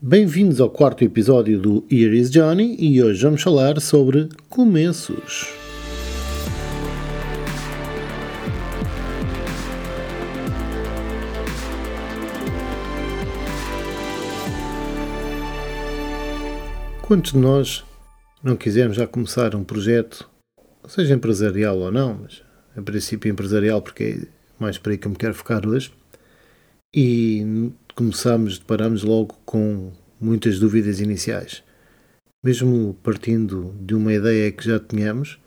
Bem-vindos ao quarto episódio do Here is Johnny e hoje vamos falar sobre começos. Quantos de nós não quisermos já começar um projeto, seja empresarial ou não, mas a princípio empresarial porque é mais para aí que eu me quero focar hoje, e começamos, deparamos logo com muitas dúvidas iniciais. Mesmo partindo de uma ideia que já tínhamos,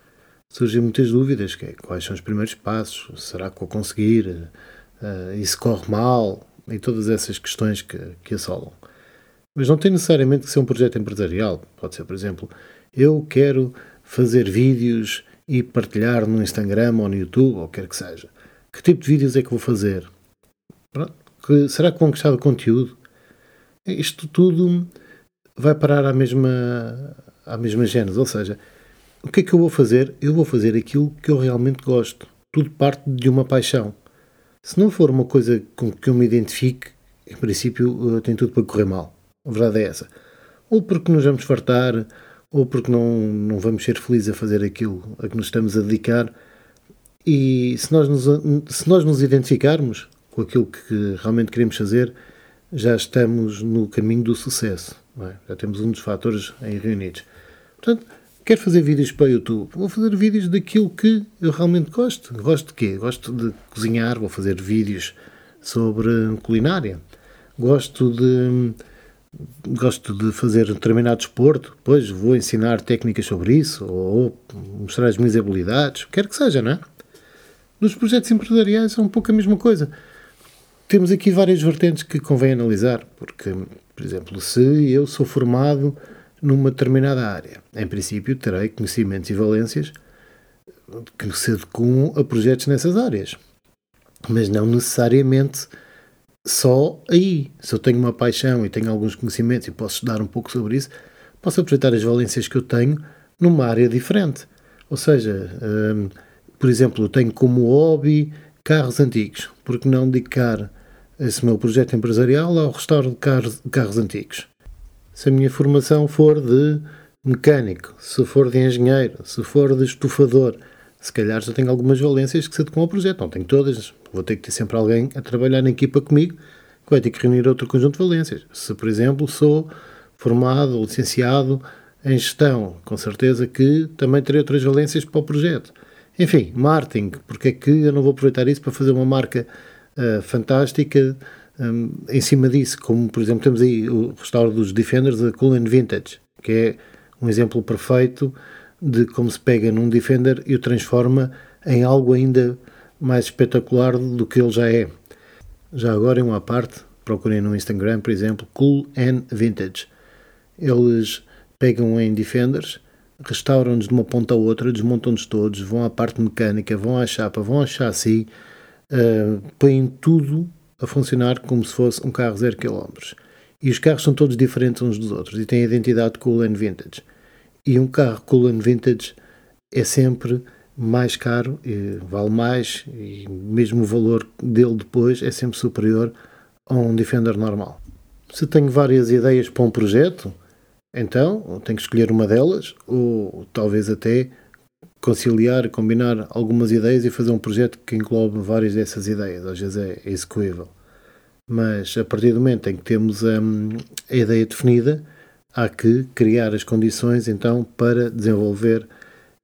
surgem muitas dúvidas, que é, quais são os primeiros passos, será que vou conseguir, uh, e se corre mal, e todas essas questões que, que assolam. Mas não tem necessariamente que ser um projeto empresarial. Pode ser, por exemplo, eu quero fazer vídeos e partilhar no Instagram ou no YouTube, ou quer que seja. Que tipo de vídeos é que vou fazer? Pronto. Que, será que vão gostar do conteúdo? Isto tudo vai parar à mesma, à mesma gênese, ou seja, o que é que eu vou fazer? Eu vou fazer aquilo que eu realmente gosto. Tudo parte de uma paixão. Se não for uma coisa com que eu me identifique, em princípio tem tudo para correr mal. A verdade é essa. Ou porque nos vamos fartar, ou porque não, não vamos ser felizes a fazer aquilo a que nos estamos a dedicar. E se nós nos, se nós nos identificarmos com aquilo que realmente queremos fazer, já estamos no caminho do sucesso. É? Já temos um dos fatores aí reunidos. Portanto, quero fazer vídeos para o YouTube. Vou fazer vídeos daquilo que eu realmente gosto. Gosto de quê? Gosto de cozinhar, vou fazer vídeos sobre culinária. Gosto de gosto de fazer determinado desporto, pois vou ensinar técnicas sobre isso, ou mostrar as minhas habilidades, quer que seja, não é? Nos projetos empresariais é um pouco a mesma coisa temos aqui várias vertentes que convém analisar, porque, por exemplo, se eu sou formado numa determinada área, em princípio terei conhecimentos e valências que se adequam a projetos nessas áreas, mas não necessariamente só aí. Se eu tenho uma paixão e tenho alguns conhecimentos e posso estudar um pouco sobre isso, posso aproveitar as valências que eu tenho numa área diferente. Ou seja, hum, por exemplo, eu tenho como hobby carros antigos, porque não dedicar esse meu projeto empresarial ao restauro de carros, de carros antigos. Se a minha formação for de mecânico, se for de engenheiro, se for de estufador, se calhar já tenho algumas valências que se adequam ao projeto. Não tenho todas, vou ter que ter sempre alguém a trabalhar na equipa comigo que vai ter que reunir outro conjunto de valências. Se, por exemplo, sou formado ou licenciado em gestão, com certeza que também terei outras valências para o projeto. Enfim, marketing, porque é que eu não vou aproveitar isso para fazer uma marca uh, fantástica um, em cima disso, como por exemplo temos aí o restauro dos Defenders, a Cool Vintage, que é um exemplo perfeito de como se pega num Defender e o transforma em algo ainda mais espetacular do que ele já é. Já agora, em uma parte, procurem no Instagram, por exemplo, Cool and Vintage. Eles pegam em Defenders, restauram-nos de uma ponta a outra, desmontam-nos todos, vão à parte mecânica, vão à chapa, vão ao chassi, uh, põem tudo a funcionar como se fosse um carro zero km. E os carros são todos diferentes uns dos outros e têm a identidade cool and vintage. E um carro cool and vintage é sempre mais caro, vale mais e mesmo o valor dele depois é sempre superior a um Defender normal. Se tenho várias ideias para um projeto, então tenho que escolher uma delas ou talvez até conciliar, combinar algumas ideias e fazer um projeto que englobe várias dessas ideias. Às vezes é execuível. Mas a partir do momento em que temos hum, a ideia definida, há que criar as condições então para desenvolver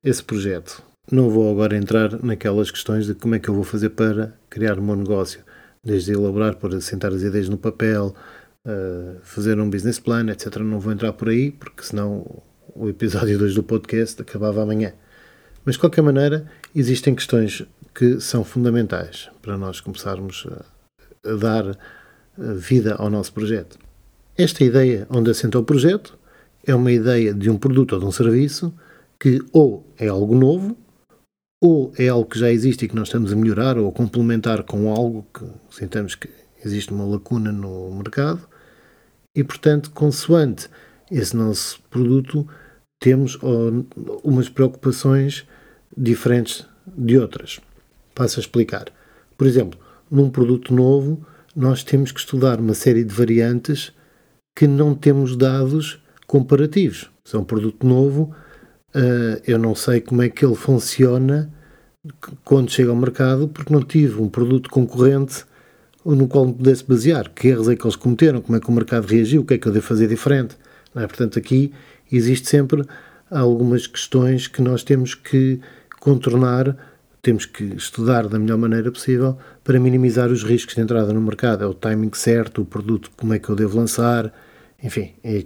esse projeto. Não vou agora entrar naquelas questões de como é que eu vou fazer para criar um bom negócio, desde elaborar para assentar as ideias no papel, uh, fazer um business plan, etc. Não vou entrar por aí, porque senão o episódio 2 do podcast acabava amanhã. Mas, de qualquer maneira, existem questões que são fundamentais para nós começarmos a, dar vida ao nosso projeto. Esta ideia onde assenta o projeto é uma ideia de um produto ou de um serviço que ou é algo novo, ou é algo que já existe e que nós estamos a melhorar ou a complementar com algo que sentamos que existe uma lacuna no mercado, e portanto, consoante esse nosso produto, temos umas preocupações diferentes de outras. Passo a explicar. Por exemplo, num produto novo, nós temos que estudar uma série de variantes que não temos dados comparativos. Se é um produto novo, uh, eu não sei como é que ele funciona quando chega ao mercado, porque não tive um produto concorrente no qual me pudesse basear. Que erros é que eles cometeram, como é que o mercado reagiu, o que é que eu devo fazer diferente. É? Portanto, aqui existe sempre algumas questões que nós temos que contornar, temos que estudar da melhor maneira possível para minimizar os riscos de entrada no mercado. É o timing certo, o produto, como é que eu devo lançar, enfim, é,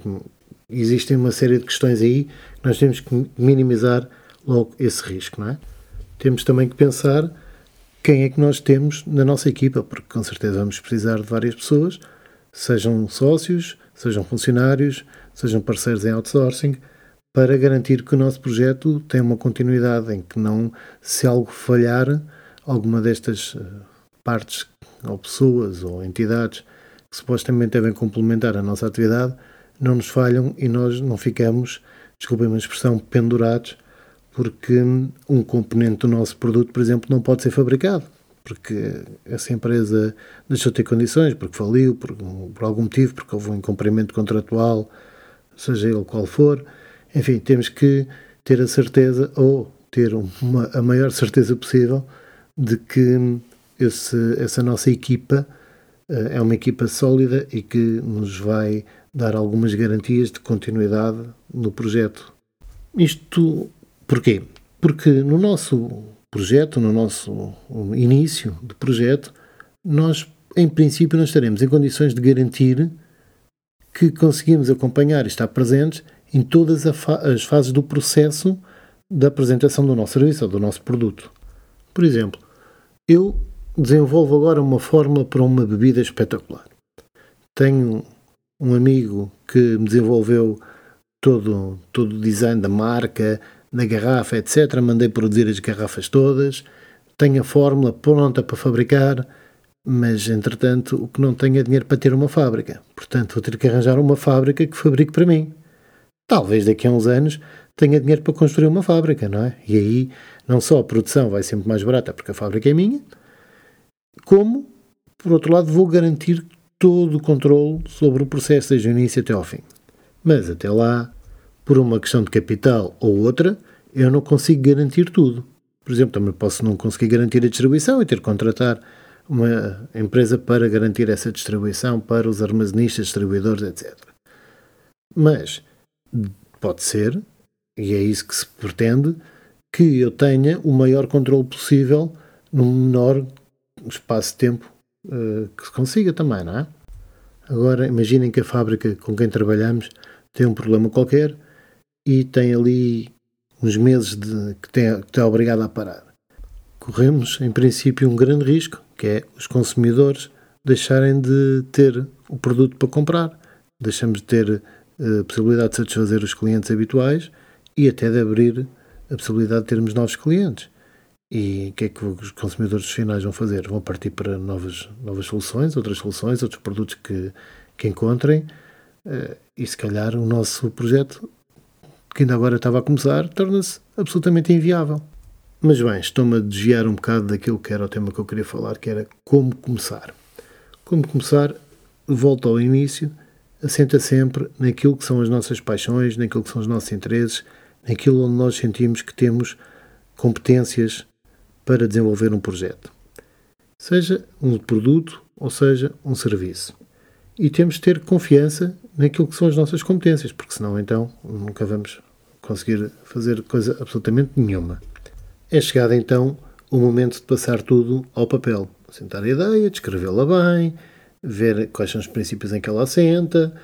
existem uma série de questões aí que nós temos que minimizar logo esse risco, não é? Temos também que pensar quem é que nós temos na nossa equipa, porque com certeza vamos precisar de várias pessoas, sejam sócios, sejam funcionários, sejam parceiros em outsourcing, para garantir que o nosso projeto tem uma continuidade, em que não, se algo falhar, alguma destas eh, partes, ou pessoas, ou entidades que supostamente devem complementar a nossa atividade, não nos falham e nós não ficamos, desculpem uma expressão, pendurados, porque um componente do nosso produto, por exemplo, não pode ser fabricado, porque essa empresa deixou de ter condições, porque faliu, por, por algum motivo, porque houve um incumprimento contratual, seja ele qual for. Enfim, temos que ter a certeza, ou ter uma, a maior certeza possível, de que esse, essa nossa equipa uh, é uma equipa sólida e que nos vai dar algumas garantias de continuidade no projeto. Isto porquê? Porque no nosso projeto, no nosso início de projeto, nós, em princípio, não estaremos em condições de garantir que conseguimos acompanhar e estar presentes em todas as fases do processo da apresentação do nosso serviço ou do nosso produto. Por exemplo, eu desenvolvo agora uma fórmula para uma bebida espetacular. Tenho um amigo que me desenvolveu todo, todo o design da marca, da garrafa, etc. Mandei produzir as garrafas todas. Tenho a fórmula pronta para fabricar, mas entretanto o que não tenho é dinheiro para ter uma fábrica. Portanto, vou ter que arranjar uma fábrica que fabrique para mim. Talvez daqui a uns anos tenha dinheiro para construir uma fábrica, não é? E aí não só a produção vai sempre mais barata porque a fábrica é minha, como, por outro lado, vou garantir todo o controle sobre o processo desde o início até ao fim. Mas até lá, por uma questão de capital ou outra, eu não consigo garantir tudo. Por exemplo, também posso não conseguir garantir a distribuição e ter que contratar uma empresa para garantir essa distribuição para os armazenistas, distribuidores, etc. Mas pode ser, e é isso que se pretende, que eu tenha o maior controle possível no menor espaço de tempo uh, que se consiga também, não é? Agora, imaginem que a fábrica com quem trabalhamos tem um problema qualquer e tem ali uns meses de, que, tem, que está obrigado a parar. Corremos, em princípio, um grande risco, que é os consumidores deixarem de ter o produto para comprar. Deixamos de ter eh, a possibilidade de satisfazer os clientes habituais e até de abrir a possibilidade de termos novos clientes. E o que é que os consumidores finais vão fazer? Vão partir para novas, novas soluções, outras soluções, outros produtos que, que encontrem. Eh, e se calhar o nosso projeto, que ainda agora estava a começar, torna-se absolutamente inviável. Mas bem, estou-me a desviar um bocado daquilo que era o tema que eu queria falar, que era como começar. Como começar, volta ao início, assenta sempre naquilo que são as nossas paixões, naquilo que são os nossos interesses, naquilo onde nós sentimos que temos competências para desenvolver um projeto. Seja um produto ou seja um serviço. E temos de ter confiança naquilo que são as nossas competências, porque senão então nunca vamos conseguir fazer coisa absolutamente nenhuma. É chegado então o momento de passar tudo ao papel. Sentar a ideia, descrevê-la bem, ver quais são os princípios em que ela assenta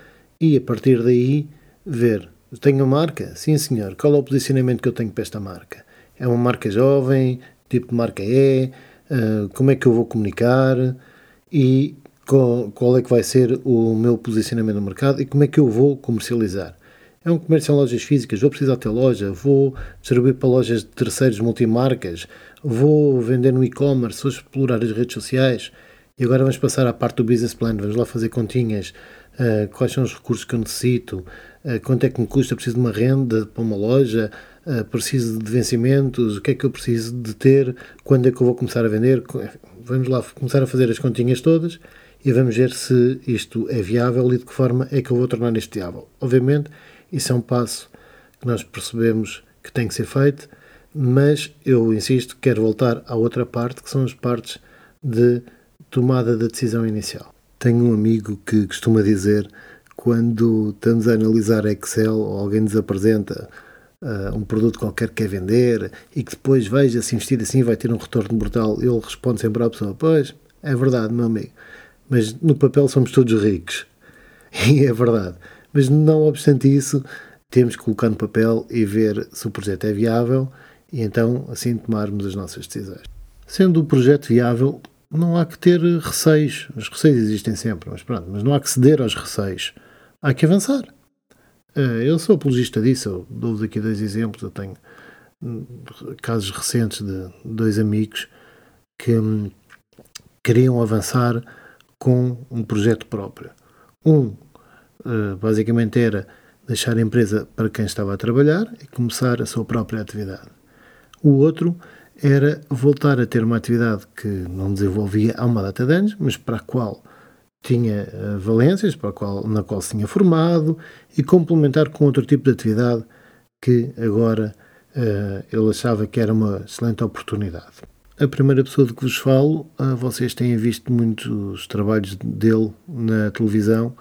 e a partir daí ver. Tenho uma marca? Sim, senhor. Qual é o posicionamento que eu tenho para esta marca? É uma marca jovem? tipo de marca é, uh, como é que eu vou comunicar e qual, qual, é que vai ser o meu posicionamento no mercado e como é que eu vou comercializar. É um comércio em lojas físicas, vou precisar ter loja, vou distribuir para lojas de terceiros multimarcas, vou vender no e-commerce, vou explorar as redes sociais. E agora vamos passar à parte do business plan, vamos lá fazer continhas, uh, quais são os recursos que eu necessito, uh, quanto é que me custa, preciso de uma renda para uma loja, uh, preciso de vencimentos, o que é que eu preciso de ter, quando é que eu vou começar a vender. Vamos lá começar a fazer as continhas todas e vamos ver se isto é viável e de que forma é que eu vou tornar isto viável. Obviamente, isso é um passo que nós percebemos que tem que ser feito, mas eu insisto, quero voltar à outra parte, que são as partes de tomada da decisão inicial. Tenho um amigo que costuma dizer quando estamos a analisar Excel ou alguém nos apresenta uh, um produto qualquer que quer vender e que depois veja se investir assim vai ter um retorno brutal, ele responde sempre à pessoa: Pois, é verdade, meu amigo, mas no papel somos todos ricos. E é verdade. Mas não obstante isso, temos que colocar no papel e ver se o projeto é viável e então assim tomarmos as nossas decisões. Sendo o projeto viável, não há que ter receios. Os receios existem sempre, mas pronto, mas não há que ceder aos receios. Há que avançar. Eh, eu sou apologista disso, dou-vos aqui dois exemplos. Eu tenho hum, casos recentes de dois amigos que hum, queriam avançar com um projeto próprio. Um, eh, basicamente, era deixar a empresa para quem estava a trabalhar e começar a sua própria atividade. O outro era voltar a ter uma atividade que não desenvolvia há uma data de anos, mas para a qual tinha eh, valências para a qual, na qual se tinha formado e complementar com outro tipo de atividade que agora uh, ele achava que era uma excelente oportunidade. A primeira pessoa de que vos falo, uh, vocês têm visto muitos trabalhos dele na televisão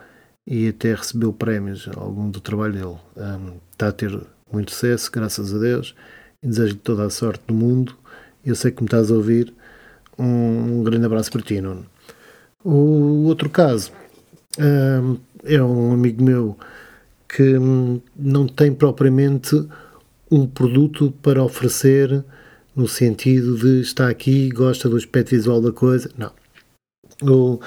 e até recebeu prémios, algum do trabalho dele. Um, está a ter muito sucesso, graças a Deus, e desejo-lhe toda a sorte do mundo. Eu sei que me estás a ouvir. Um, um grande abraço para ti, Nuno. O outro caso um, é um amigo meu que não tem propriamente um produto para oferecer no sentido de está aqui, gosta do aspecto visual da coisa. Não. O,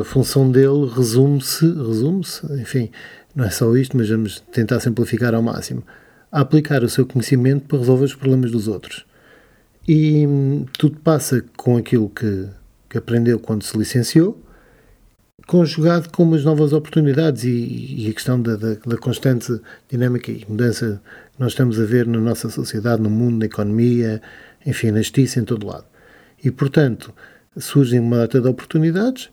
a função dele resume-se, resume-se, enfim, não é só isto, mas vamos tentar simplificar ao máximo, a aplicar o seu conhecimento para resolver os problemas dos outros. E hum, tudo passa com aquilo que que aprendeu quando se licenciou, conjugado com umas novas oportunidades e, e a questão da, da, da, constante dinâmica e mudança que nós estamos a ver na nossa sociedade, no mundo, na economia, enfim, na justiça, em todo lado. E, portanto, surgem uma data de oportunidades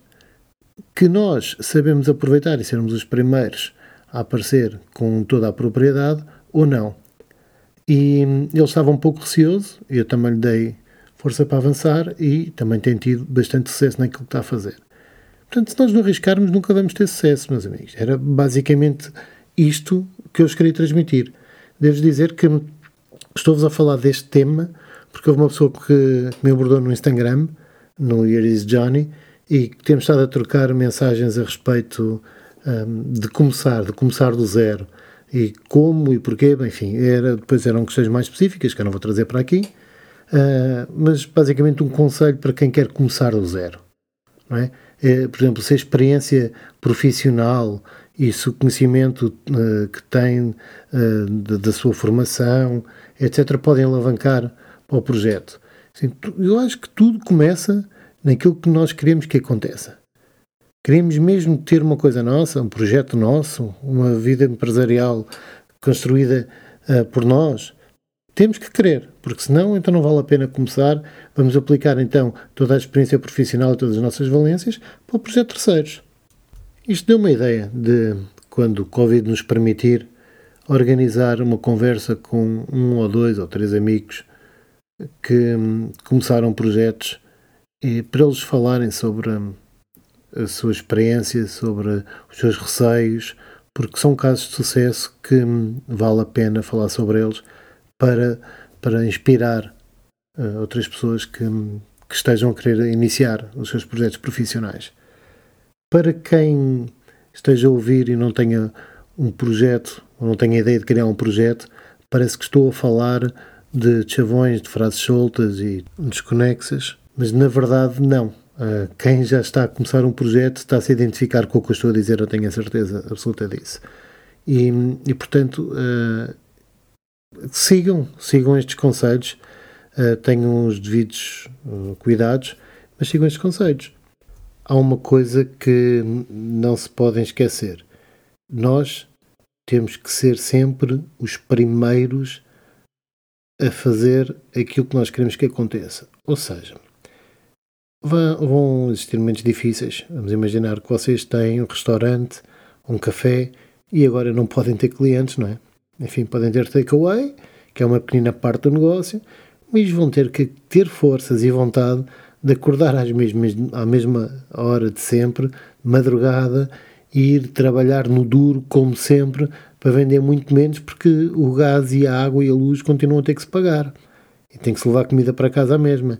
que nós sabemos aproveitar e sermos os primeiros a aparecer com toda a propriedade ou não. E ele estava um pouco receoso, eu também lhe dei força para avançar e também tem tido bastante sucesso naquilo que está a fazer. Portanto, se nós não arriscarmos, nunca vamos ter sucesso, meus amigos. Era basicamente isto que eu vos queria transmitir. Devo dizer que estou-vos a falar deste tema porque houve uma pessoa que me abordou no Instagram, no Here is Johnny, e temos estado a trocar mensagens a respeito um, de começar, de começar do zero. E como e porquê, enfim, era, depois eram questões mais específicas que eu não vou trazer para aqui. Uh, mas basicamente um conselho para quem quer começar do zero. Não é? é por exemplo, se a experiência profissional e se o conhecimento uh, que tem uh, da sua formação, etc., podem alavancar para o projeto. Assim, eu acho que tudo começa naquilo que nós queremos que aconteça. Queremos mesmo ter uma coisa nossa, um projeto nosso, uma vida empresarial construída uh, por nós. Temos que querer, porque senão então não vale a pena começar. Vamos aplicar então toda a experiência profissional e todas as nossas valências para o projeto terceiros. Isto deu uma ideia de, quando o Covid nos permitir, organizar uma conversa com um ou dois ou três amigos que hum, começaram projetos e para eles falarem sobre hum, a sua experiência, sobre os seus receios, porque são casos de sucesso que hum, vale a pena falar sobre eles para, para inspirar uh, outras pessoas que, que estejam a querer iniciar os seus projetos profissionais. Para quem esteja a ouvir e não tenha um projeto, ou não tenha ideia de criar um projeto, parece que estou a falar de chavões, de frases soltas e desconexas, mas na verdade não. Uh, quem já está a começar um projeto está a se identificar com o que eu estou a dizer, eu tenho a certeza absoluta disso. E, e portanto, uh, sigam, sigam estes conselhos, uh, tenham os devidos cuidados, mas sigam estes conselhos. Há uma coisa que não se podem esquecer. Nós temos que ser sempre os primeiros a fazer aquilo que nós queremos que aconteça. Ou seja, vão existir momentos difíceis. Vamos imaginar que vocês têm um restaurante, um café e agora não podem ter clientes, não é? Enfim, podem ter takeaway, que é uma pequena parte do negócio, mas vão ter que ter forças e vontade de acordar às mesmas, à mesma hora de sempre, madrugada, e ir trabalhar no duro, como sempre, para vender muito menos, porque o gás e a água e a luz continuam a ter que se pagar. E tem que se levar comida para casa à mesma.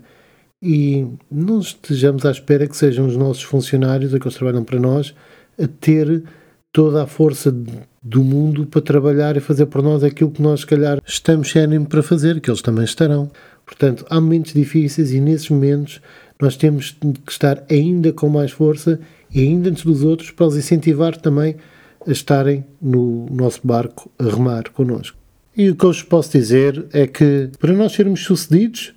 E não estejamos à espera que sejam os nossos funcionários, aqueles que trabalham para nós, a ter toda a força do mundo para trabalhar e fazer por nós aquilo que nós, se calhar, estamos sem para fazer, que eles também estarão. Portanto, há momentos difíceis e nesses momentos nós temos que estar ainda com mais força e ainda antes dos outros para os incentivar também a estarem no nosso barco a remar connosco. E o que eu vos posso dizer é que para nós sermos sucedidos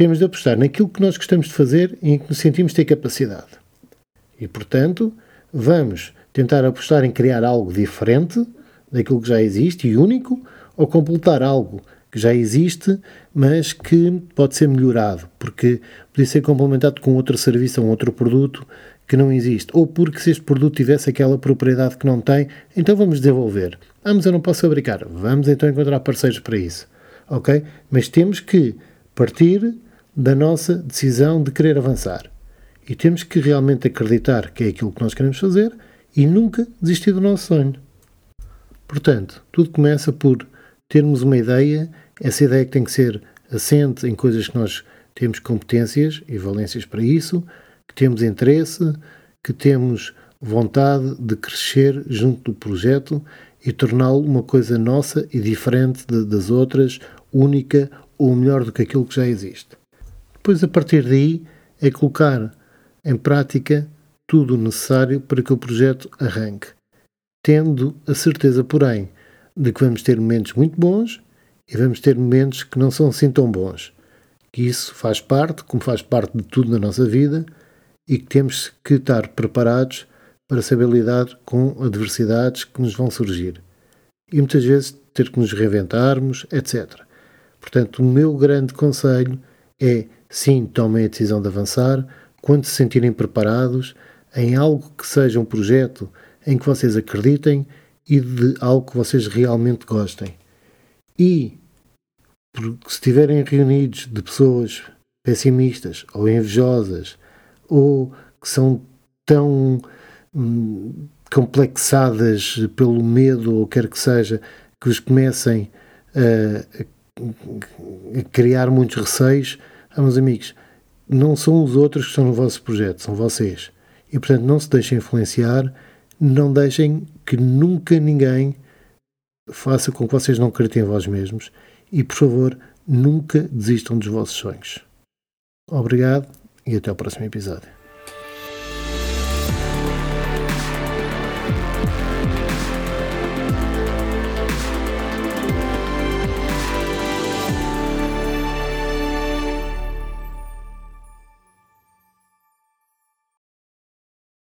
temos de apostar naquilo que nós gostamos de fazer e em que nos sentimos ter capacidade. E portanto, vamos tentar apostar em criar algo diferente daquilo que já existe e único ou completar algo que já existe, mas que pode ser melhorado, porque podia ser complementado com outro serviço ou um outro produto que não existe, ou porque se este produto tivesse aquela propriedade que não tem, então vamos desenvolver. Ah, mas eu não posso fabricar. Vamos então encontrar parceiros para isso. Ok? Mas temos que partir da nossa decisão de querer avançar. E temos que realmente acreditar que é aquilo que nós queremos fazer e nunca desistir do nosso sonho. Portanto, tudo começa por termos uma ideia, essa ideia que tem que ser assente em coisas que nós temos competências e valências para isso, que temos interesse, que temos vontade de crescer junto do projeto e torná-lo uma coisa nossa e diferente de, das outras, única ou melhor do que aquilo que já existe. Depois, a partir daí, é colocar em prática tudo o necessário para que o projeto arranque, tendo a certeza, porém, de que vamos ter momentos muito bons e vamos ter momentos que não são assim tão bons. Que isso faz parte, como faz parte de tudo na nossa vida, e que temos que estar preparados para saber lidar com adversidades que nos vão surgir. E muitas vezes ter que nos reinventarmos, etc. Portanto, o meu grande conselho é sim, tomem a decisão de avançar quando se sentirem preparados em algo que seja um projeto em que vocês acreditem e de algo que vocês realmente gostem. E se estiverem reunidos de pessoas pessimistas ou invejosas ou que são tão hum, complexadas pelo medo ou quer que seja, que os comecem a, a, criar muitos receios, ah, meus amigos, não são os outros que estão no vosso projeto, são vocês. E portanto não se deixem influenciar não deixem que nunca ninguém faça com que vocês não acreditem em vós mesmos e, por favor, nunca desistam dos vossos sonhos. Obrigado e até ao próximo episódio.